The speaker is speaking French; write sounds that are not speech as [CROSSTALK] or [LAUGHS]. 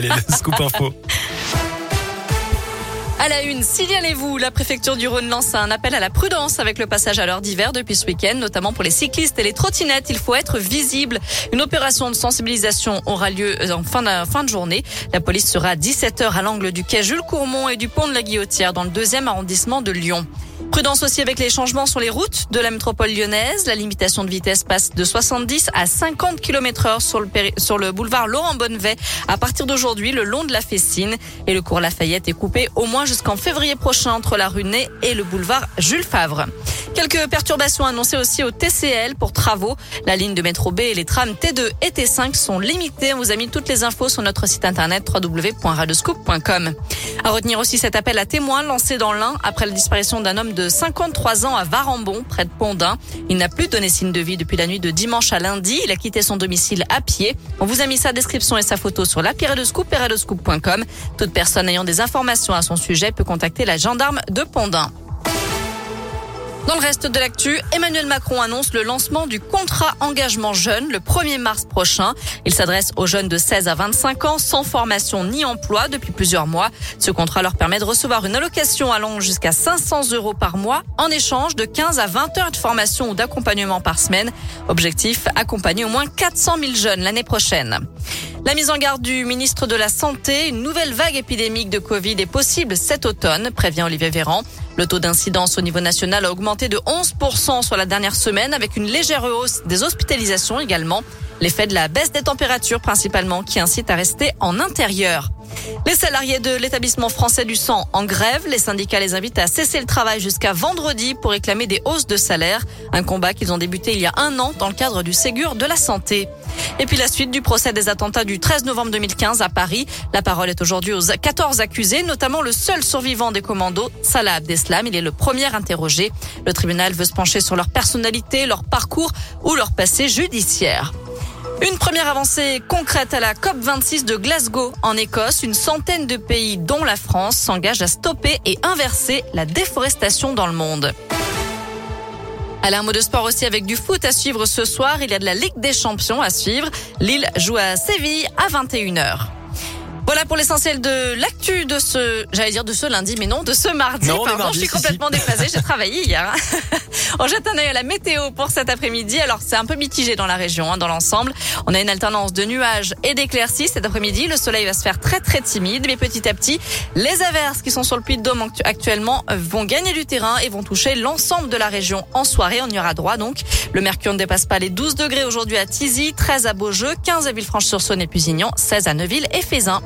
Allez, le scoop info. [LAUGHS] À la une, signalez-vous, la préfecture du Rhône lance un appel à la prudence avec le passage à l'heure d'hiver depuis ce week-end, notamment pour les cyclistes et les trottinettes. Il faut être visible. Une opération de sensibilisation aura lieu en fin de, fin de journée. La police sera à 17h à l'angle du quai Jules Courmont et du pont de la Guillotière dans le deuxième arrondissement de Lyon. Prudence aussi avec les changements sur les routes de la métropole lyonnaise. La limitation de vitesse passe de 70 à 50 km heure sur le, sur le boulevard Laurent Bonnevet à partir d'aujourd'hui le long de la Fessine. Et le cours Lafayette est coupé au moins jusqu'en février prochain entre la rue Ney et le boulevard Jules Favre. Quelques perturbations annoncées aussi au TCL pour travaux. La ligne de métro B et les trams T2 et T5 sont limitées. On vous a mis toutes les infos sur notre site internet www.radoscoop.com. À retenir aussi cet appel à témoins lancé dans l'Ain après la disparition d'un homme de 53 ans à Varambon, près de Pondin. Il n'a plus donné signe de vie depuis la nuit de dimanche à lundi. Il a quitté son domicile à pied. On vous a mis sa description et sa photo sur l'appli Radoscoop et radoscoop.com. Toute personne ayant des informations à son sujet peut contacter la gendarme de Pondin. Dans le reste de l'actu, Emmanuel Macron annonce le lancement du contrat engagement jeune le 1er mars prochain. Il s'adresse aux jeunes de 16 à 25 ans sans formation ni emploi depuis plusieurs mois. Ce contrat leur permet de recevoir une allocation allant jusqu'à 500 euros par mois en échange de 15 à 20 heures de formation ou d'accompagnement par semaine. Objectif, accompagner au moins 400 000 jeunes l'année prochaine. La mise en garde du ministre de la Santé, une nouvelle vague épidémique de Covid est possible cet automne, prévient Olivier Véran. Le taux d'incidence au niveau national a augmenté de 11% sur la dernière semaine avec une légère hausse des hospitalisations également. L'effet de la baisse des températures principalement qui incite à rester en intérieur. Les salariés de l'établissement français du sang en grève. Les syndicats les invitent à cesser le travail jusqu'à vendredi pour réclamer des hausses de salaire. Un combat qu'ils ont débuté il y a un an dans le cadre du Ségur de la santé. Et puis la suite du procès des attentats du 13 novembre 2015 à Paris. La parole est aujourd'hui aux 14 accusés, notamment le seul survivant des commandos, Salah Abdeslam. Il est le premier interrogé. Le tribunal veut se pencher sur leur personnalité, leur parcours ou leur passé judiciaire. Une première avancée concrète à la COP26 de Glasgow en Écosse. Une centaine de pays, dont la France, s'engagent à stopper et inverser la déforestation dans le monde. Allez, un mot de sport aussi avec du foot à suivre ce soir. Il y a de la Ligue des Champions à suivre. Lille joue à Séville à 21h. Voilà pour l'essentiel de l'actu de ce, j'allais dire de ce lundi, mais non, de ce mardi. Non, Pardon, mardi, je suis complètement déphasée. J'ai travaillé hier. hein. [LAUGHS] On jette un œil à la météo pour cet après-midi. Alors, c'est un peu mitigé dans la région, hein, dans l'ensemble. On a une alternance de nuages et d'éclaircies cet après-midi. Le soleil va se faire très, très timide, mais petit à petit, les averses qui sont sur le puits de Dôme actu- actuellement vont gagner du terrain et vont toucher l'ensemble de la région en soirée. On y aura droit, donc. Le mercure ne dépasse pas les 12 degrés aujourd'hui à Tizy, 13 à Beaujeu, 15 à Villefranche-sur-Saône et Pusignan, 16 à Neuville et Fézin.